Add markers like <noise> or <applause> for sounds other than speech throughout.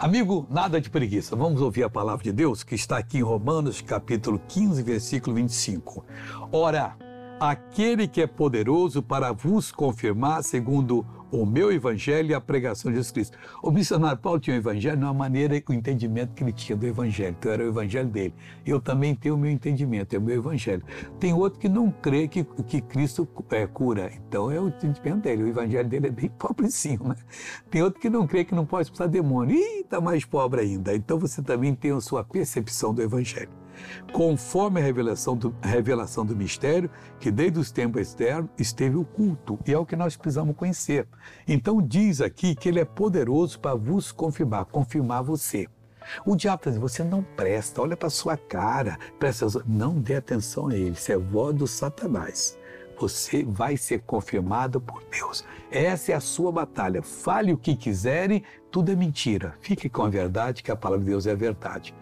Amigo, nada de preguiça. Vamos ouvir a palavra de Deus que está aqui em Romanos, capítulo 15, versículo 25. Ora, aquele que é poderoso para vos confirmar, segundo o meu evangelho e a pregação de Jesus Cristo. O missionário Paulo tinha o evangelho na maneira, o entendimento que ele tinha do evangelho. Então era o evangelho dele. Eu também tenho o meu entendimento, é o meu evangelho. Tem outro que não crê que, que Cristo é, cura. Então é o entendimento dele. O evangelho dele é bem <laughs> pobrecinho, né? Tem outro que não crê que não pode expulsar demônio. Ih, está mais pobre ainda. Então você também tem a sua percepção do evangelho conforme a revelação do, a revelação do mistério que desde os tempos externos esteve oculto, e é o que nós precisamos conhecer. Então diz aqui que ele é poderoso para vos confirmar, confirmar você. O diabo está dizendo, você não presta, olha para sua cara, presta, não dê atenção a ele, isso é voz do Satanás. Você vai ser confirmado por Deus. Essa é a sua batalha. Fale o que quiserem, tudo é mentira. Fique com a verdade, que a palavra de Deus é a verdade.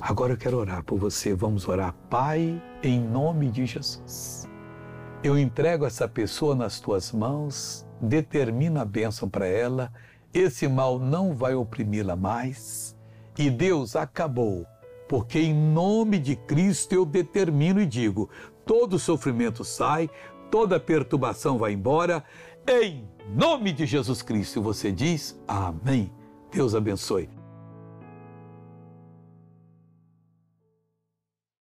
Agora eu quero orar por você. Vamos orar. Pai, em nome de Jesus. Eu entrego essa pessoa nas tuas mãos, determina a bênção para ela, esse mal não vai oprimi-la mais. E Deus acabou, porque em nome de Cristo eu determino e digo: todo sofrimento sai, toda perturbação vai embora, em nome de Jesus Cristo. Você diz: Amém. Deus abençoe.